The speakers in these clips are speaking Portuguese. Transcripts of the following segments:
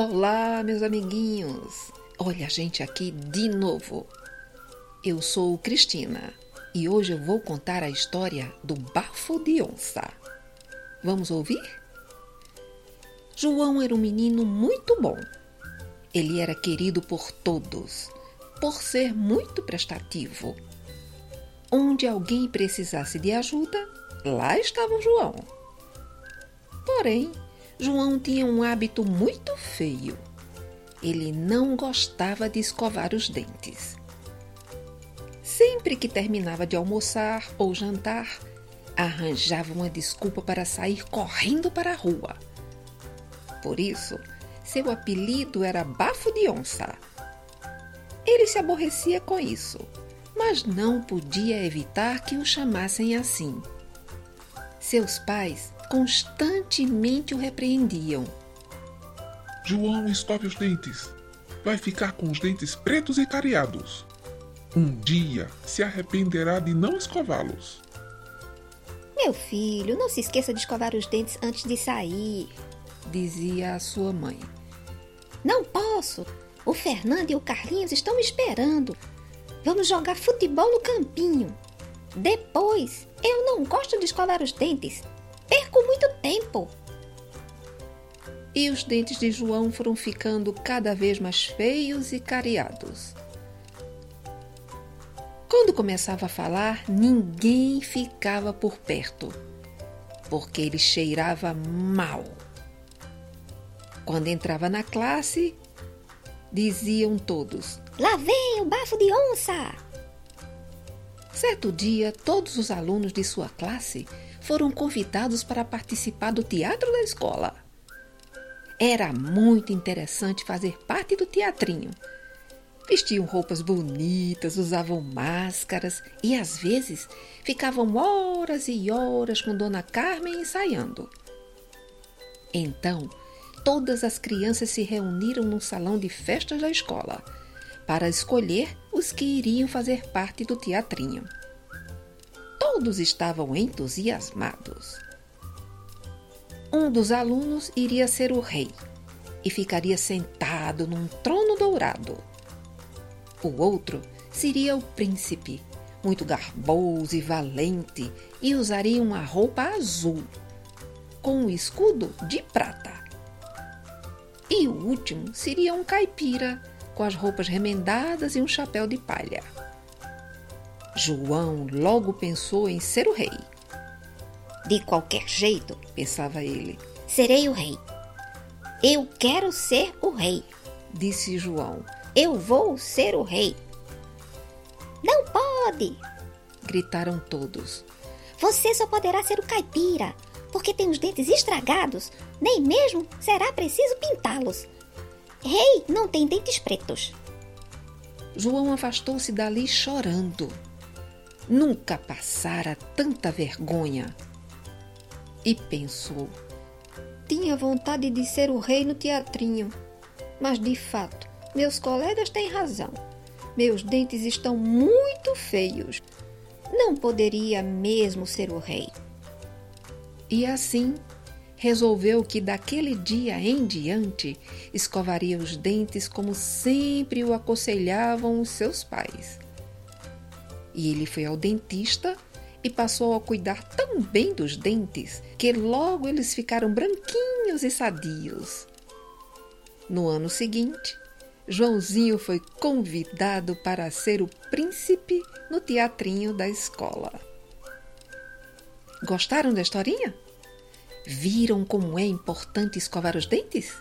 Olá, meus amiguinhos! Olha a gente aqui de novo. Eu sou Cristina e hoje eu vou contar a história do bafo de onça. Vamos ouvir? João era um menino muito bom. Ele era querido por todos, por ser muito prestativo. Onde alguém precisasse de ajuda, lá estava João. Porém, João tinha um hábito muito feio. Ele não gostava de escovar os dentes. Sempre que terminava de almoçar ou jantar, arranjava uma desculpa para sair correndo para a rua. Por isso, seu apelido era Bafo de Onça. Ele se aborrecia com isso, mas não podia evitar que o chamassem assim. Seus pais constantemente o repreendiam. João, escove os dentes. Vai ficar com os dentes pretos e cariados. Um dia se arrependerá de não escová-los. Meu filho, não se esqueça de escovar os dentes antes de sair, dizia a sua mãe. Não posso. O Fernando e o Carlinhos estão me esperando. Vamos jogar futebol no campinho. Depois, eu não gosto de escovar os dentes. Perco muito tempo. E os dentes de João foram ficando cada vez mais feios e cariados. Quando começava a falar, ninguém ficava por perto, porque ele cheirava mal. Quando entrava na classe, diziam todos: Lá vem o bafo de onça! Certo dia, todos os alunos de sua classe foram convidados para participar do teatro da escola. Era muito interessante fazer parte do teatrinho. Vestiam roupas bonitas, usavam máscaras e às vezes ficavam horas e horas com Dona Carmen ensaiando. Então, todas as crianças se reuniram no salão de festas da escola para escolher os que iriam fazer parte do teatrinho. Todos estavam entusiasmados. Um dos alunos iria ser o rei e ficaria sentado num trono dourado. O outro seria o príncipe, muito garboso e valente, e usaria uma roupa azul, com um escudo de prata. E o último seria um caipira, com as roupas remendadas e um chapéu de palha. João logo pensou em ser o rei. De qualquer jeito, pensava ele, serei o rei. Eu quero ser o rei, disse João. Eu vou ser o rei. Não pode! gritaram todos. Você só poderá ser o caipira, porque tem os dentes estragados, nem mesmo será preciso pintá-los. Rei não tem dentes pretos. João afastou-se dali chorando. Nunca passara tanta vergonha. E pensou: tinha vontade de ser o rei no teatrinho, mas de fato, meus colegas têm razão. Meus dentes estão muito feios. Não poderia mesmo ser o rei. E assim resolveu que daquele dia em diante escovaria os dentes como sempre o aconselhavam os seus pais. E ele foi ao dentista e passou a cuidar tão bem dos dentes que logo eles ficaram branquinhos e sadios. No ano seguinte, Joãozinho foi convidado para ser o príncipe no teatrinho da escola. Gostaram da historinha? Viram como é importante escovar os dentes?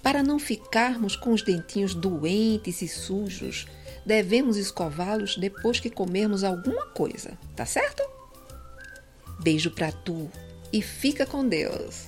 Para não ficarmos com os dentinhos doentes e sujos, devemos escová-los depois que comermos alguma coisa, tá certo? Beijo para tu e fica com Deus.